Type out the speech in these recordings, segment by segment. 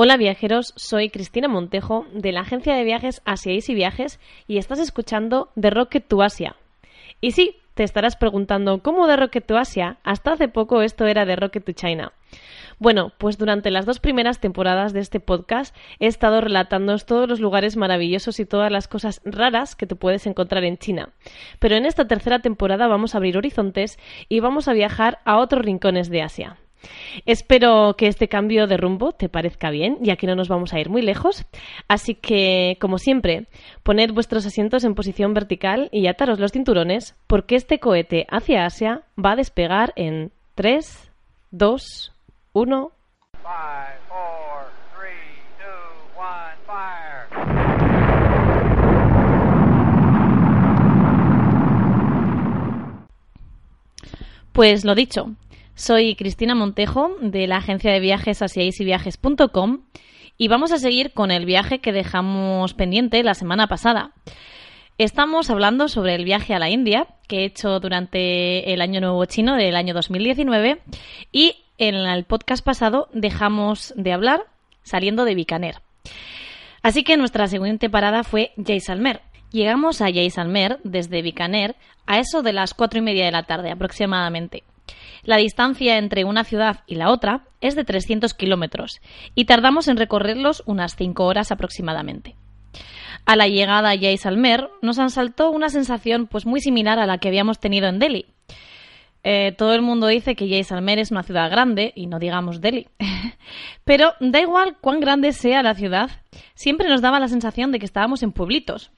Hola viajeros, soy Cristina Montejo de la agencia de viajes Asia Easy Viajes y estás escuchando The Rocket to Asia. Y sí, te estarás preguntando, ¿cómo de Rocket to Asia? Hasta hace poco esto era de Rocket to China. Bueno, pues durante las dos primeras temporadas de este podcast he estado relatándoos todos los lugares maravillosos y todas las cosas raras que te puedes encontrar en China. Pero en esta tercera temporada vamos a abrir horizontes y vamos a viajar a otros rincones de Asia. Espero que este cambio de rumbo te parezca bien, ya que no nos vamos a ir muy lejos. Así que, como siempre, poned vuestros asientos en posición vertical y ataros los cinturones, porque este cohete hacia Asia va a despegar en 3, 2, 1. Pues lo dicho, soy Cristina Montejo de la agencia de viajes asiaisyviajes.com y vamos a seguir con el viaje que dejamos pendiente la semana pasada. Estamos hablando sobre el viaje a la India que he hecho durante el Año Nuevo Chino del año 2019 y en el podcast pasado dejamos de hablar saliendo de Bikaner. Así que nuestra siguiente parada fue Jaisalmer. Llegamos a Jaisalmer desde Bikaner a eso de las cuatro y media de la tarde aproximadamente. La distancia entre una ciudad y la otra es de 300 kilómetros y tardamos en recorrerlos unas 5 horas aproximadamente. A la llegada a Jaisalmer nos asaltó una sensación pues muy similar a la que habíamos tenido en Delhi. Eh, todo el mundo dice que Jaisalmer es una ciudad grande y no digamos Delhi. Pero da igual cuán grande sea la ciudad, siempre nos daba la sensación de que estábamos en pueblitos.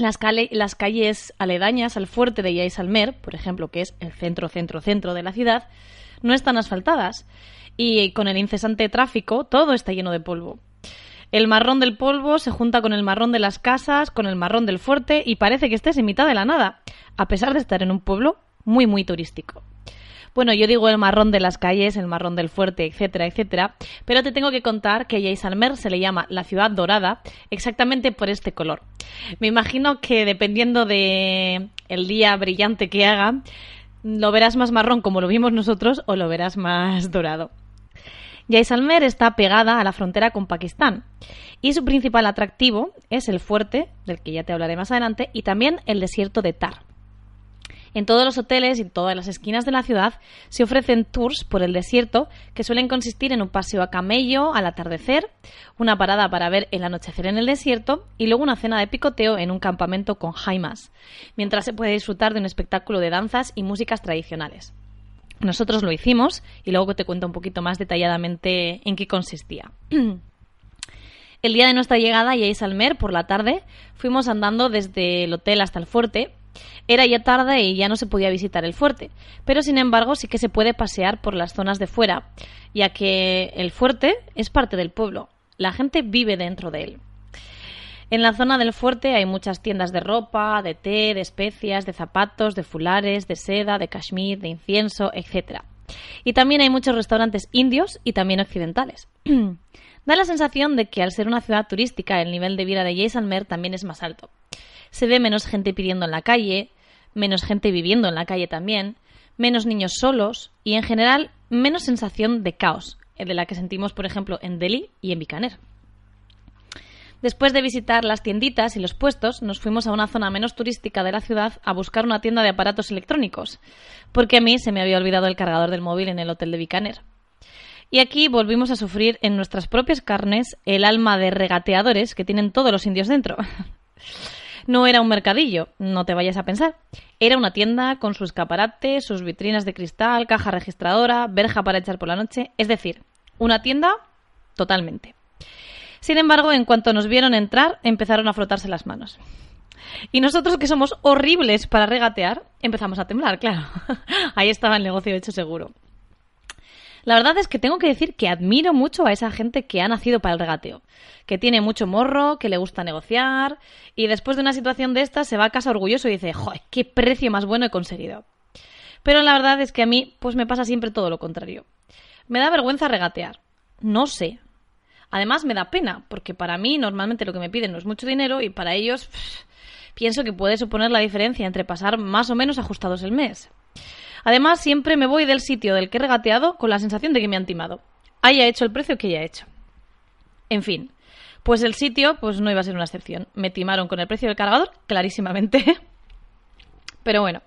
Las, calles aledañas al fuerte de Jaisalmer, por ejemplo, que es el centro, centro, centro de la ciudad, no están asfaltadas y con el incesante tráfico todo está lleno de polvo. El marrón del polvo se junta con el marrón de las casas, con el marrón del fuerte y parece que estés en mitad de la nada, a pesar de estar en un pueblo muy, muy turístico. Bueno, yo digo el marrón de las calles, el marrón del fuerte, etcétera, etcétera, pero te tengo que contar que Jaisalmer se le llama la ciudad dorada exactamente por este color. Me imagino que dependiendo de el día brillante que haga, lo verás más marrón como lo vimos nosotros o lo verás más dorado. Jaisalmer está pegada a la frontera con Pakistán y su principal atractivo es el fuerte, del que ya te hablaré más adelante, y también el desierto de Tar. En todos los hoteles y en todas las esquinas de la ciudad se ofrecen tours por el desierto que suelen consistir en un paseo a camello al atardecer, una parada para ver el anochecer en el desierto y luego una cena de picoteo en un campamento con jaimas, mientras se puede disfrutar de un espectáculo de danzas y músicas tradicionales. Nosotros lo hicimos y luego te cuento un poquito más detalladamente en qué consistía. El día de nuestra llegada a Jaisalmer, por la tarde, fuimos andando desde el hotel hasta el fuerte era ya tarde y ya no se podía visitar el fuerte, pero sin embargo sí que se puede pasear por las zonas de fuera, ya que el fuerte es parte del pueblo, la gente vive dentro de él. En la zona del fuerte hay muchas tiendas de ropa, de té, de especias, de zapatos, de fulares, de seda, de cashmere, de incienso, etc. Y también hay muchos restaurantes indios y también occidentales. da la sensación de que al ser una ciudad turística el nivel de vida de Jaisalmer también es más alto se ve menos gente pidiendo en la calle, menos gente viviendo en la calle también, menos niños solos y en general menos sensación de caos, de la que sentimos por ejemplo en Delhi y en Bikaner. Después de visitar las tienditas y los puestos, nos fuimos a una zona menos turística de la ciudad a buscar una tienda de aparatos electrónicos, porque a mí se me había olvidado el cargador del móvil en el hotel de Bikaner. Y aquí volvimos a sufrir en nuestras propias carnes el alma de regateadores que tienen todos los indios dentro. No era un mercadillo, no te vayas a pensar. Era una tienda con su escaparate, sus vitrinas de cristal, caja registradora, verja para echar por la noche, es decir, una tienda totalmente. Sin embargo, en cuanto nos vieron entrar, empezaron a frotarse las manos. Y nosotros, que somos horribles para regatear, empezamos a temblar, claro. Ahí estaba el negocio hecho seguro. La verdad es que tengo que decir que admiro mucho a esa gente que ha nacido para el regateo, que tiene mucho morro, que le gusta negociar y después de una situación de esta se va a casa orgulloso y dice, ¡joder, qué precio más bueno he conseguido! Pero la verdad es que a mí pues me pasa siempre todo lo contrario. Me da vergüenza regatear. No sé. Además me da pena, porque para mí normalmente lo que me piden no es mucho dinero y para ellos pienso que puede suponer la diferencia entre pasar más o menos ajustados el mes. Además, siempre me voy del sitio del que he regateado con la sensación de que me han timado. Haya hecho el precio que haya hecho. En fin, pues el sitio pues no iba a ser una excepción. Me timaron con el precio del cargador, clarísimamente. Pero bueno,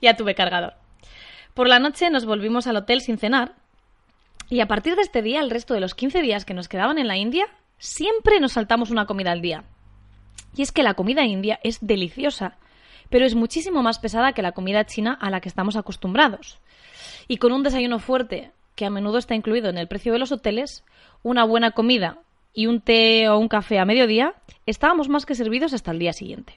ya tuve cargador. Por la noche nos volvimos al hotel sin cenar y a partir de este día, el resto de los 15 días que nos quedaban en la India, siempre nos saltamos una comida al día. Y es que la comida india es deliciosa, pero es muchísimo más pesada que la comida china a la que estamos acostumbrados. Y con un desayuno fuerte, que a menudo está incluido en el precio de los hoteles, una buena comida y un té o un café a mediodía, estábamos más que servidos hasta el día siguiente.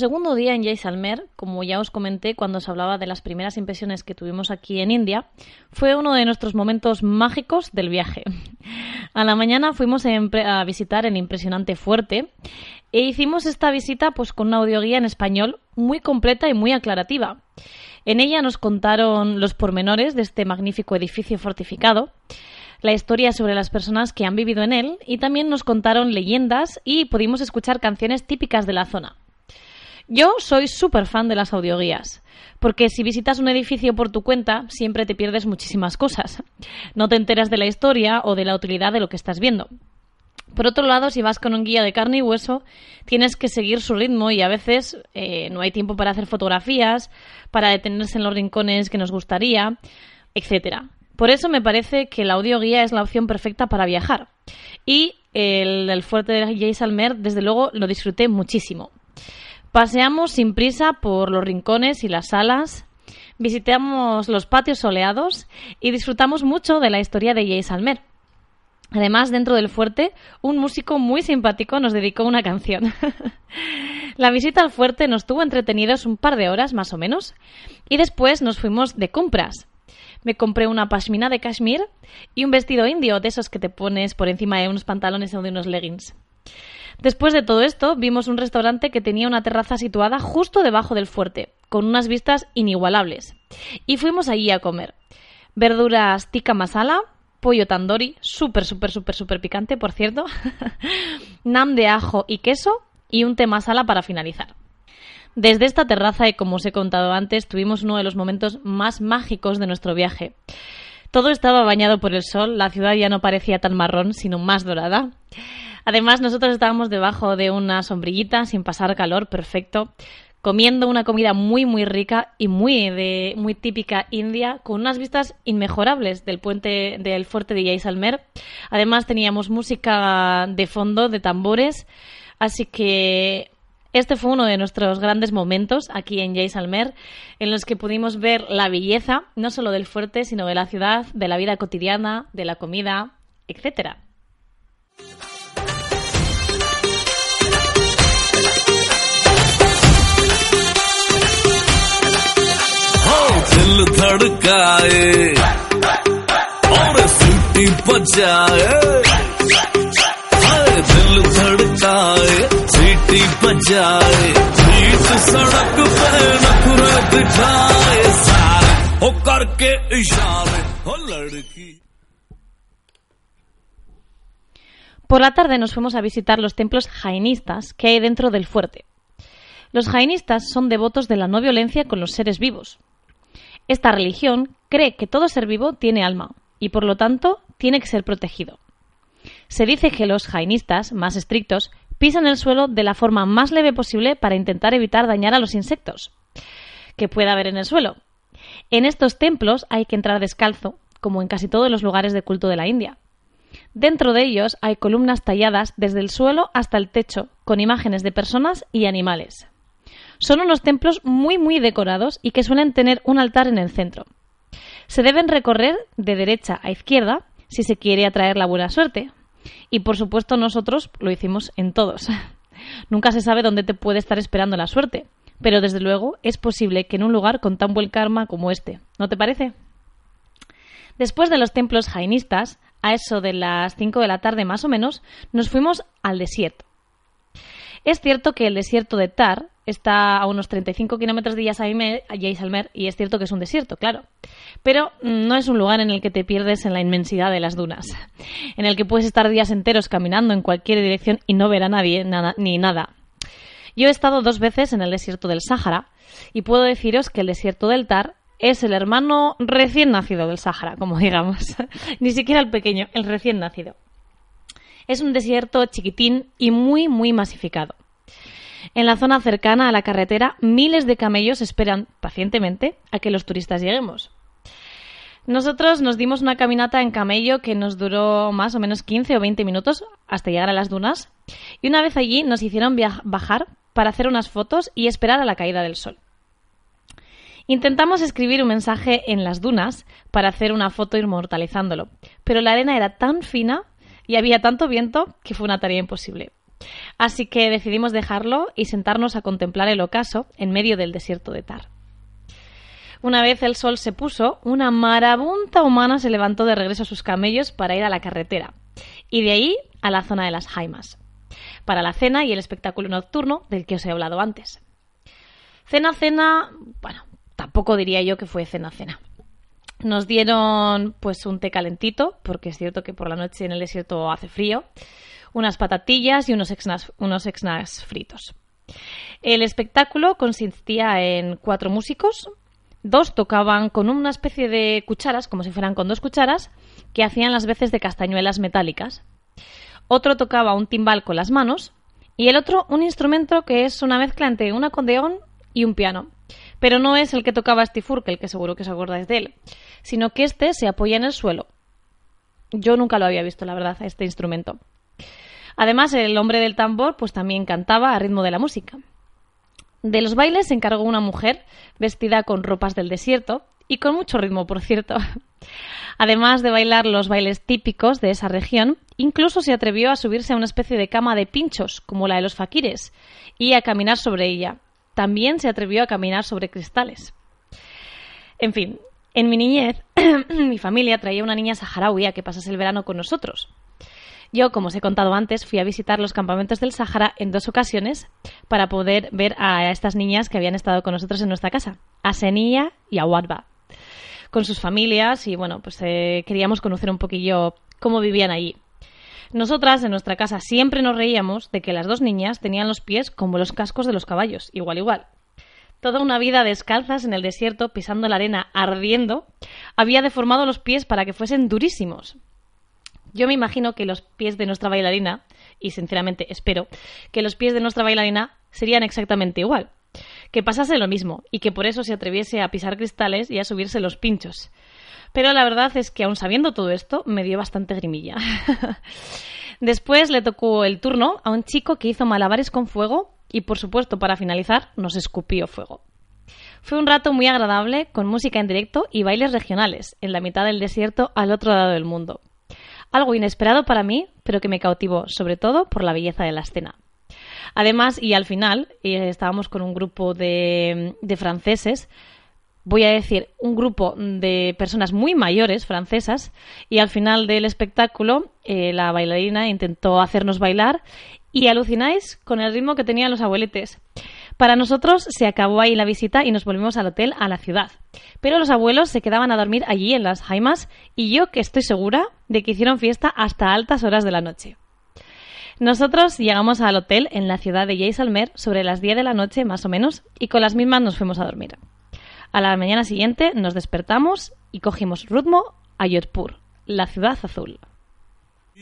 Segundo día en Jaisalmer, como ya os comenté cuando os hablaba de las primeras impresiones que tuvimos aquí en India, fue uno de nuestros momentos mágicos del viaje. A la mañana fuimos a visitar el impresionante fuerte e hicimos esta visita pues con una audioguía en español muy completa y muy aclarativa. En ella nos contaron los pormenores de este magnífico edificio fortificado, la historia sobre las personas que han vivido en él y también nos contaron leyendas y pudimos escuchar canciones típicas de la zona. Yo soy súper fan de las audioguías, porque si visitas un edificio por tu cuenta, siempre te pierdes muchísimas cosas. No te enteras de la historia o de la utilidad de lo que estás viendo. Por otro lado, si vas con un guía de carne y hueso, tienes que seguir su ritmo y a veces eh, no hay tiempo para hacer fotografías, para detenerse en los rincones que nos gustaría, etc. Por eso me parece que la audioguía es la opción perfecta para viajar. Y el, fuerte de Jaisalmer, desde luego, lo disfruté muchísimo. Paseamos sin prisa por los rincones y las salas, visitamos los patios soleados y disfrutamos mucho de la historia de Jaisalmer. Además, dentro del fuerte, un músico muy simpático nos dedicó una canción. la visita al fuerte nos tuvo entretenidos un par de horas más o menos y después nos fuimos de compras. Me compré una pashmina de Kashmir y un vestido indio de esos que te pones por encima de unos pantalones o de unos leggings. Después de todo esto, vimos un restaurante que tenía una terraza situada justo debajo del fuerte, con unas vistas inigualables. Y fuimos allí a comer. Verduras tikka masala, pollo tandoori, súper, súper, súper, súper picante, por cierto, nam de ajo y queso y un té masala para finalizar. Desde esta terraza, y como os he contado antes, tuvimos uno de los momentos más mágicos de nuestro viaje. Todo estaba bañado por el sol, la ciudad ya no parecía tan marrón, sino más dorada. Además, nosotros estábamos debajo de una sombrillita sin pasar calor, perfecto, comiendo una comida muy muy rica y muy de muy típica india con unas vistas inmejorables del puente del fuerte de Jaisalmer. Además teníamos música de fondo de tambores, así que este fue uno de nuestros grandes momentos aquí en Jaisalmer, en los que pudimos ver la belleza no solo del fuerte, sino de la ciudad, de la vida cotidiana, de la comida, etcétera. दिल धड़काए और सीटी बजाए हाय दिल धड़काए सीटी बजाए बीच सड़क पे नखरे दिखाए सारे हो करके इशारे हो लड़की Por la tarde nos fuimos a visitar los templos jainistas que hay dentro del fuerte. Los jainistas son devotos de la no violencia con los seres vivos. esta religión cree que todo ser vivo tiene alma y por lo tanto tiene que ser protegido. Se dice que los jainistas, más estrictos, pisan el suelo de la forma más leve posible para intentar evitar dañar a los insectos que pueda haber en el suelo. En estos templos hay que entrar descalzo, como en casi todos los lugares de culto de la India. Dentro de ellos hay columnas talladas desde el suelo hasta el techo, con imágenes de personas y animales. Son unos templos muy muy decorados y que suelen tener un altar en el centro. Se deben recorrer de derecha a izquierda si se quiere atraer la buena suerte. Y por supuesto nosotros lo hicimos en todos. Nunca se sabe dónde te puede estar esperando la suerte, pero desde luego es posible que en un lugar con tan buen karma como este. ¿No te parece? Después de los templos jainistas, a eso de las 5 de la tarde más o menos, nos fuimos al desierto. Es cierto que el desierto de Tar está a unos 35 kilómetros de Jaisalmer y es cierto que es un desierto, claro. Pero mm, no es un lugar en el que te pierdes en la inmensidad de las dunas, en el que puedes estar días enteros caminando en cualquier dirección y no ver a nadie nada, ni nada. Yo he estado dos veces en el desierto del Sáhara y puedo deciros que el desierto del Tar es el hermano recién nacido del Sáhara, como digamos. Ni siquiera el pequeño, el recién nacido. Es un desierto chiquitín y muy, muy masificado. En la zona cercana a la carretera, miles de camellos esperan pacientemente a que los turistas lleguemos. Nosotros nos dimos una caminata en camello que nos duró más o menos 15 o 20 minutos hasta llegar a las dunas y una vez allí nos hicieron bajar para hacer unas fotos y esperar a la caída del sol. Intentamos escribir un mensaje en las dunas para hacer una foto inmortalizándolo, pero la arena era tan fina y había tanto viento que fue una tarea imposible. Así que decidimos dejarlo y sentarnos a contemplar el ocaso en medio del desierto de Tar. Una vez el sol se puso, una marabunta humana se levantó de regreso a sus camellos para ir a la carretera, y de ahí a la zona de las Jaimas, para la cena y el espectáculo nocturno del que os he hablado antes. Cena, cena, bueno, tampoco diría yo que fue cena, cena. Nos dieron pues un té calentito, porque es cierto que por la noche en el desierto hace frío, unas patatillas y unos unos fritos. El espectáculo consistía en cuatro músicos, dos tocaban con una especie de cucharas, como si fueran con dos cucharas, que hacían las veces de castañuelas metálicas. Otro tocaba un timbal con las manos y el otro un instrumento que es una mezcla entre un acordeón y un piano. Pero no es el que tocaba Steve Urkel, que seguro que os acordáis de él, sino que este se apoya en el suelo. Yo nunca lo había visto, la verdad, este instrumento. Además, el hombre del tambor pues también cantaba a ritmo de la música. De los bailes se encargó una mujer vestida con ropas del desierto y con mucho ritmo, por cierto. Además de bailar los bailes típicos de esa región, incluso se atrevió a subirse a una especie de cama de pinchos, como la de los faquires, y a caminar sobre ella. También se atrevió a caminar sobre cristales. En fin, en mi niñez, mi familia traía una niña saharaui a que pasase el verano con nosotros. Yo, como os he contado antes, fui a visitar los campamentos del Sahara en dos ocasiones para poder ver a estas niñas que habían estado con nosotros en nuestra casa, a Senia y a Wadba, con sus familias y bueno, pues eh, queríamos conocer un poquillo cómo vivían allí. Nosotras en nuestra casa siempre nos reíamos de que las dos niñas tenían los pies como los cascos de los caballos, igual igual. Toda una vida descalzas en el desierto, pisando la arena, ardiendo, había deformado los pies para que fuesen durísimos. Yo me imagino que los pies de nuestra bailarina, y sinceramente espero, que los pies de nuestra bailarina serían exactamente igual. Que pasase lo mismo, y que por eso se atreviese a pisar cristales y a subirse los pinchos. Pero la verdad es que aun sabiendo todo esto, me dio bastante grimilla. Después le tocó el turno a un chico que hizo malabares con fuego y, por supuesto, para finalizar, nos escupió fuego. Fue un rato muy agradable, con música en directo y bailes regionales, en la mitad del desierto al otro lado del mundo. Algo inesperado para mí, pero que me cautivó, sobre todo por la belleza de la escena. Además, y al final, eh, estábamos con un grupo de, franceses, voy a decir, un grupo de personas muy mayores francesas y al final del espectáculo eh, la bailarina intentó hacernos bailar y alucináis con el ritmo que tenían los abueletes. Para nosotros se acabó ahí la visita y nos volvimos al hotel a la ciudad. Pero los abuelos se quedaban a dormir allí en las Jaimas y yo que estoy segura de que hicieron fiesta hasta altas horas de la noche. Nosotros llegamos al hotel en la ciudad de Jaisalmer sobre las 10 de la noche más o menos y con las mismas nos fuimos a dormir. A la mañana siguiente nos despertamos y cogimos rumbo a Yodpur, la ciudad azul. ओ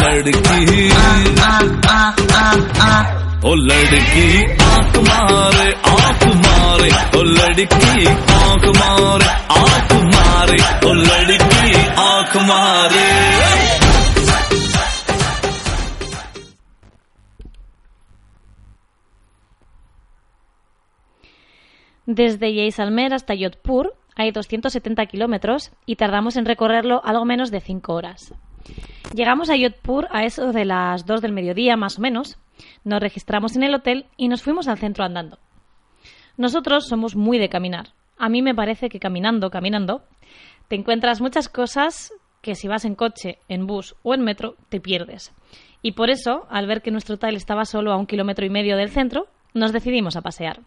लड़की ओ लड़की आंख मारे आंख मारे ओ लड़की आंख मारे आंख मारे ओ लड़की आंख मारे Desde Jaisalmer hasta Yodpur hay 270 kilómetros y tardamos en recorrerlo algo menos de 5 horas. Llegamos a Yodpur a eso de las 2 del mediodía, más o menos. Nos registramos en el hotel y nos fuimos al centro andando. Nosotros somos muy de caminar. A mí me parece que caminando, caminando, te encuentras muchas cosas que si vas en coche, en bus o en metro, te pierdes. Y por eso, al ver que nuestro hotel estaba solo a un kilómetro y medio del centro, nos decidimos a pasear.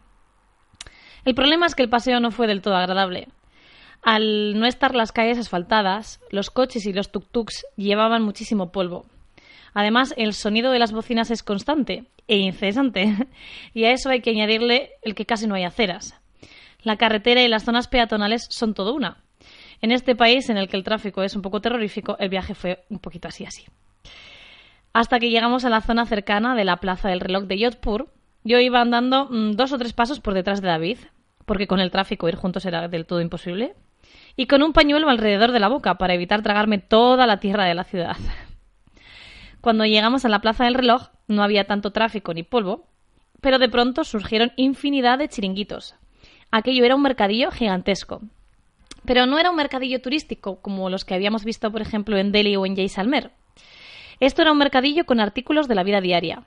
El problema es que el paseo no fue del todo agradable. Al no estar las calles asfaltadas, los coches y los tuk-tuks llevaban muchísimo polvo. Además, el sonido de las bocinas es constante e incesante, y a eso hay que añadirle el que casi no hay aceras. La carretera y las zonas peatonales son todo una. En este país en el que el tráfico es un poco terrorífico, el viaje fue un poquito así así. Hasta que llegamos a la zona cercana de la Plaza del Reloj de Yodpur, yo iba andando mm, dos o tres pasos por detrás de David, porque con el tráfico ir juntos era del todo imposible, y con un pañuelo alrededor de la boca para evitar tragarme toda la tierra de la ciudad. Cuando llegamos a la Plaza del Reloj no había tanto tráfico ni polvo, pero de pronto surgieron infinidad de chiringuitos. Aquello era un mercadillo gigantesco. Pero no era un mercadillo turístico como los que habíamos visto, por ejemplo, en Delhi o en Jaisalmer. Esto era un mercadillo con artículos de la vida diaria,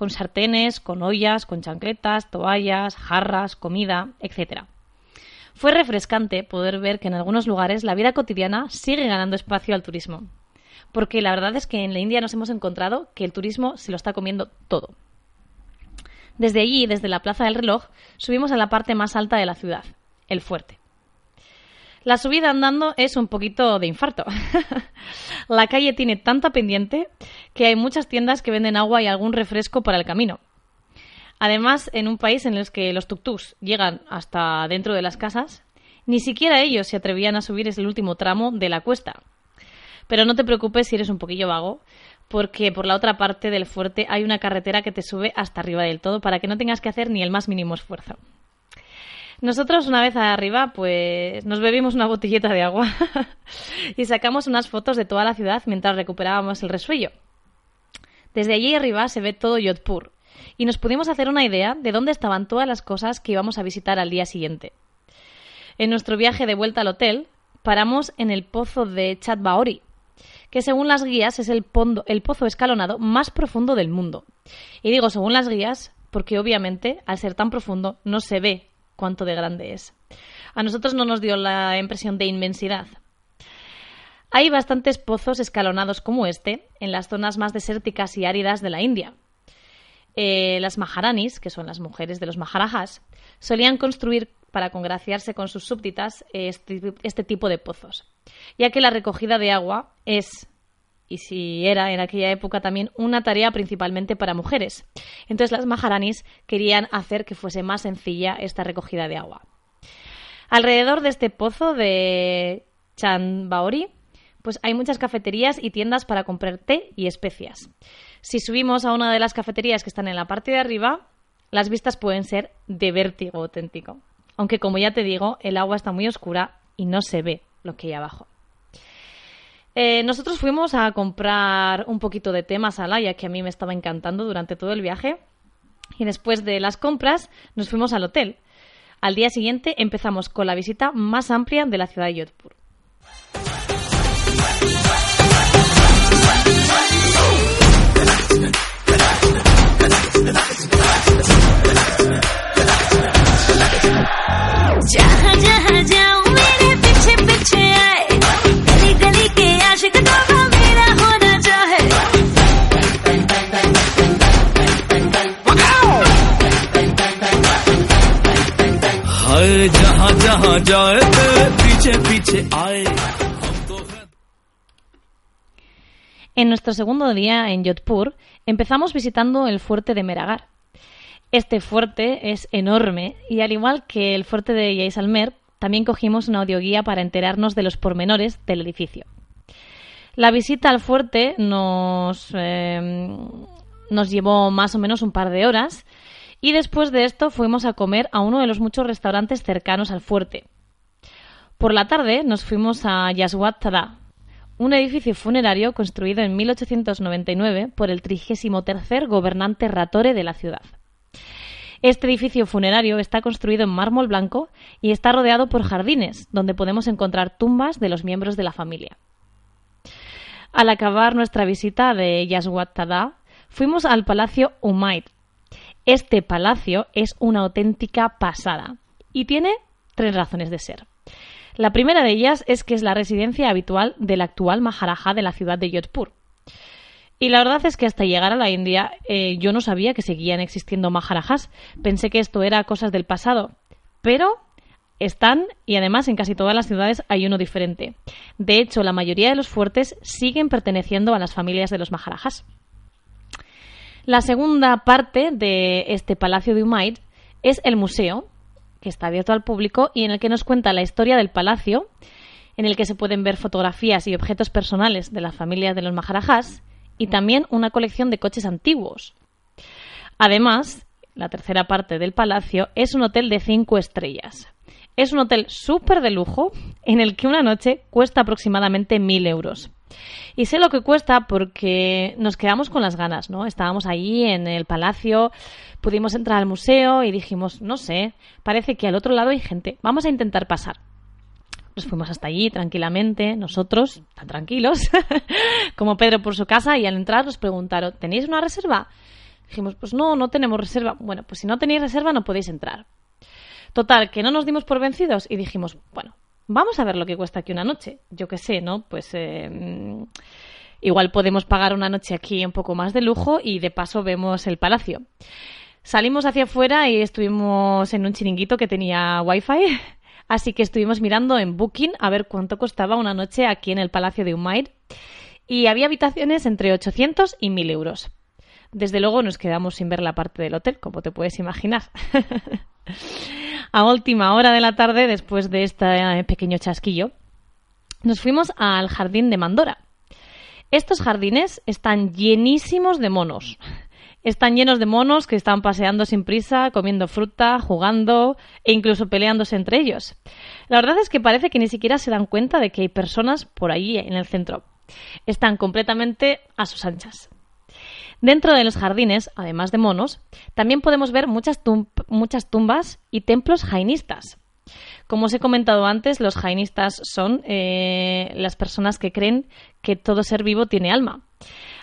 con sartenes, con ollas, con chancletas, toallas, jarras, comida, etc. Fue refrescante poder ver que en algunos lugares la vida cotidiana sigue ganando espacio al turismo. Porque la verdad es que en la India nos hemos encontrado que el turismo se lo está comiendo todo. Desde allí, desde la Plaza del Reloj, subimos a la parte más alta de la ciudad, el fuerte. La subida andando es un poquito de infarto. la calle tiene tanta pendiente que hay muchas tiendas que venden agua y algún refresco para el camino. Además, en un país en el que los tuk-tuks llegan hasta dentro de las casas, ni siquiera ellos se atrevían a subir ese último tramo de la cuesta. Pero no te preocupes si eres un poquillo vago, porque por la otra parte del fuerte hay una carretera que te sube hasta arriba del todo para que no tengas que hacer ni el más mínimo esfuerzo. Nosotros una vez arriba, pues nos bebimos una botellita de agua y sacamos unas fotos de toda la ciudad mientras recuperábamos el resuello. Desde allí arriba se ve todo Yodpur y nos pudimos hacer una idea de dónde estaban todas las cosas que íbamos a visitar al día siguiente. En nuestro viaje de vuelta al hotel, paramos en el pozo de Chatbaori, que según las guías es el pozo escalonado más profundo del mundo. Y digo según las guías porque obviamente al ser tan profundo no se ve cuánto de grande es. A nosotros no nos dio la impresión de inmensidad. Hay bastantes pozos escalonados como este en las zonas más desérticas y áridas de la India. Eh, las Maharanis, que son las mujeres de los Maharajas, solían construir para congraciarse con sus súbditas este, este, tipo de pozos, ya que la recogida de agua es, y si era en aquella época también, una tarea principalmente para mujeres. Entonces las maharanis querían hacer que fuese más sencilla esta recogida de agua. Alrededor de este pozo de Chanbaori, pues hay muchas cafeterías y tiendas para comprar té y especias. Si subimos a una de las cafeterías que están en la parte de arriba, las vistas pueden ser de vértigo auténtico aunque como ya te digo, el agua está muy oscura y no se ve lo que hay abajo. Eh, nosotros fuimos a comprar un poquito de té masala, ya que a mí me estaba encantando durante todo el viaje. Y después de las compras nos fuimos al hotel. Al día siguiente empezamos con la visita más amplia de la ciudad de En nuestro segundo día en Yodpur empezamos visitando el fuerte de Meragar. Este fuerte es enorme y al igual que el fuerte de Jaisalmer, también cogimos una audioguía para enterarnos de los pormenores del edificio. La visita al fuerte nos, em, nos llevó más o menos un par de horas y después de esto fuimos a comer a uno de los muchos restaurantes cercanos al fuerte. Por la tarde nos fuimos a Yaswat Tada, un edificio funerario construido en 1899 por el 33 gobernante Ratore de la ciudad. Este edificio funerario está construido en mármol blanco y está rodeado por jardines, donde podemos encontrar tumbas de los miembros de la familia. Al acabar nuestra visita de Yaswat Tada, fuimos al Palacio Umaid. Este palacio es una auténtica pasada y tiene tres razones de ser. La primera de ellas es que es la residencia habitual del actual Maharaja de la ciudad de Jodhpur. Y la verdad es que hasta llegar a la India eh, yo no sabía que seguían existiendo Maharajas. Pensé que esto era cosas del pasado. Pero están y además en casi todas las ciudades hay uno diferente. De hecho, la mayoría de los fuertes siguen perteneciendo a las familias de los Maharajas. La segunda parte de este Palacio de Umaid es el museo, que está abierto al público y en el que nos cuenta la historia del palacio, en el que se pueden ver fotografías y objetos personales de las familias de los Maharajas y también una colección de coches antiguos. Además, la tercera parte del palacio es un hotel de cinco estrellas. Es un hotel súper de lujo en el que una noche cuesta aproximadamente mil euros. Y sé lo que cuesta porque nos quedamos con las ganas, ¿no? Estábamos allí en el palacio, pudimos entrar al museo y dijimos, no sé, parece que al otro lado hay gente, vamos a intentar pasar. Nos fuimos hasta allí tranquilamente, nosotros, tan tranquilos, como Pedro por su casa, y al entrar nos preguntaron, ¿tenéis una reserva? Dijimos, pues no, no tenemos reserva. Bueno, pues si no tenéis reserva no podéis entrar. Total, que no nos dimos por vencidos y dijimos, bueno, vamos a ver lo que cuesta aquí una noche. Yo qué sé, ¿no? Pues eh, igual podemos pagar una noche aquí un poco más de lujo y de paso vemos el palacio. Salimos hacia afuera y estuvimos en un chiringuito que tenía wifi Así que estuvimos mirando en Booking a ver cuánto costaba una noche aquí en el Palacio de Umair y había habitaciones entre 800 y 1000 euros. Desde luego nos quedamos sin ver la parte del hotel, como te puedes imaginar. a última hora de la tarde, después de este pequeño chasquillo, nos fuimos al jardín de Mandora. Estos jardines están llenísimos de monos. Están llenos de monos que están paseando sin prisa, comiendo fruta, jugando e incluso peleándose entre ellos. La verdad es que parece que ni siquiera se dan cuenta de que hay personas por ahí en el centro. Están completamente a sus anchas. Dentro de los jardines, además de monos, también podemos ver muchas, muchas tumbas y templos jainistas. Como os he comentado antes, los jainistas son eh, las personas que creen que todo ser vivo tiene alma.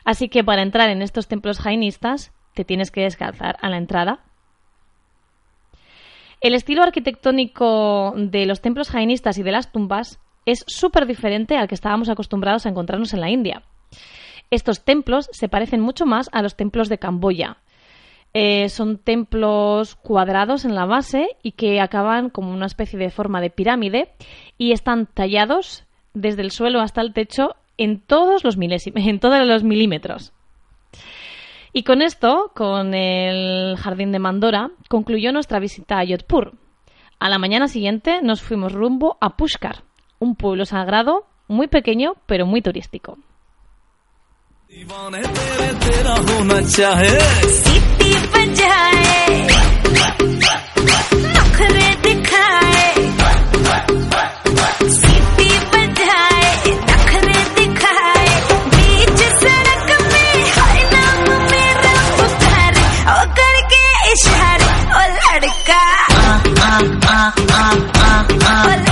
Así que para entrar en estos templos jainistas te tienes que descalzar a la entrada. El estilo arquitectónico de los templos jainistas y de las tumbas es súper diferente al que estábamos acostumbrados a encontrarnos en la India. Estos templos se parecen mucho más a los templos de Camboya. Eh, son templos cuadrados en la base y que acaban como una especie de forma de pirámide y están tallados desde el suelo hasta el techo en todos los, en todos los milímetros. Y con esto, con el jardín de Mandora, concluyó nuestra visita a Yodhpur. A la mañana siguiente nos fuimos rumbo a Pushkar, un pueblo sagrado muy pequeño pero muy turístico. दीवाने तेरे तेरा होना चाहे। सीटी बजाए नखरे दिखाए। सीटी बजाए नखरे दिखाए। बीच सड़क में हर नाम मेरा पुकारे। ओ करके इशारे ओ लड़का। आ आ आ आ, आ, आ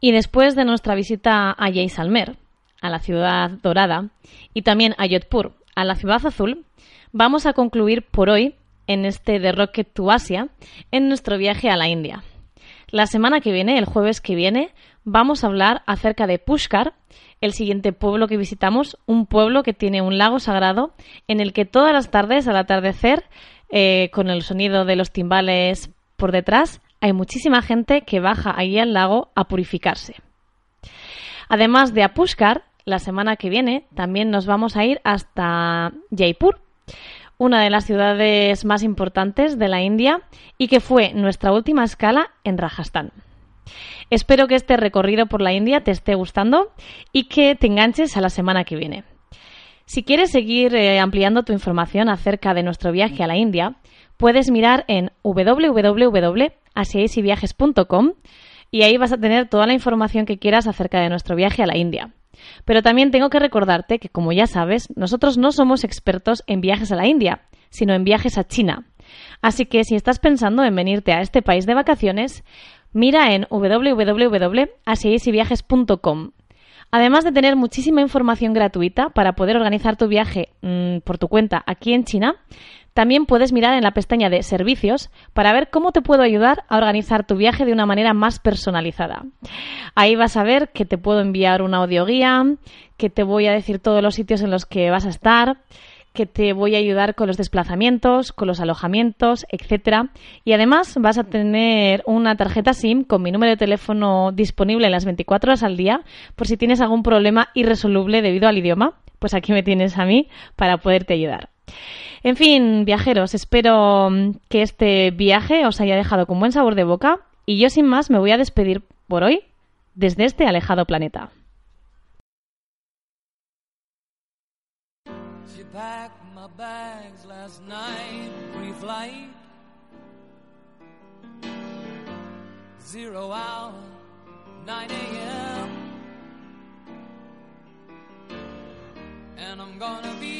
Y después de nuestra visita a Jaisalmer, a la ciudad dorada, y también a Yodhpur, a la ciudad azul, vamos a concluir por hoy en este de Rocket to Asia en nuestro viaje a la India. La semana que viene, el jueves que viene, vamos a hablar acerca de Pushkar, el siguiente pueblo que visitamos, un pueblo que tiene un lago sagrado en el que todas las tardes al atardecer, eh, con el sonido de los timbales por detrás, hay muchísima gente que baja ahí al lago a purificarse. Además de a la semana que viene también nos vamos a ir hasta Jaipur, una de las ciudades más importantes de la India y que fue nuestra última escala en Rajasthan. Espero que este recorrido por la India te esté gustando y que te enganches a la semana que viene. Si quieres seguir eh, ampliando tu información acerca de nuestro viaje a la India, puedes mirar en www.asiaisyviajes.com y ahí vas a tener toda la información que quieras acerca de nuestro viaje a la India. Pero también tengo que recordarte que, como ya sabes, nosotros no somos expertos en viajes a la India, sino en viajes a China. Así que si estás pensando en venirte a este país de vacaciones, mira en www.asiaisyviajes.com. Además de tener muchísima información gratuita para poder organizar tu viaje mm, por tu cuenta aquí en China, también puedes mirar en la pestaña de servicios para ver cómo te puedo ayudar a organizar tu viaje de una manera más personalizada. Ahí vas a ver que te puedo enviar una audioguía, que te voy a decir todos los sitios en los que vas a estar, que te voy a ayudar con los desplazamientos, con los alojamientos, etcétera. Y además vas a tener una tarjeta SIM con mi número de teléfono disponible en las 24 horas al día por si tienes algún problema irresoluble debido al idioma. Pues aquí me tienes a mí para poderte ayudar. En fin, viajeros, espero que este viaje os haya dejado con buen sabor de boca y yo sin más me voy a despedir por hoy desde este alejado planeta. She packed my bags last night, pre-flight. Zero hour, 9 a.m. And I'm gonna be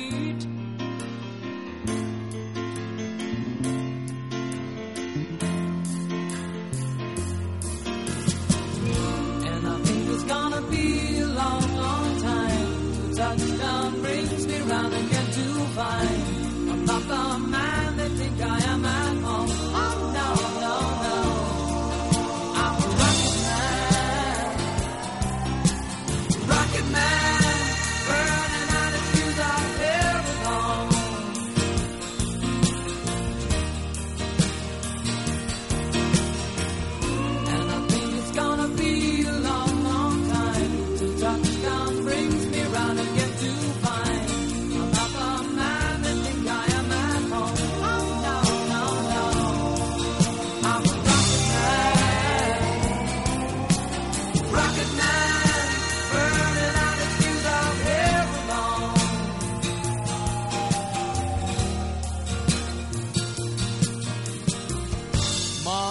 Find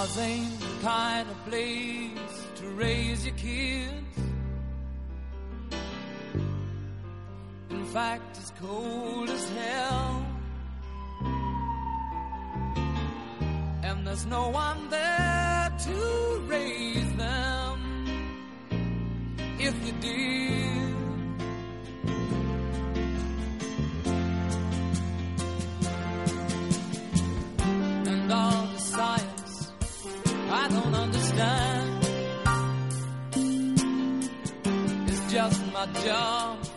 Mars ain't the kind of place to raise your kids. In fact, it's cold as hell. And there's no one there to raise them. If you did, It's just my job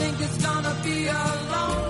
think it's gonna be a long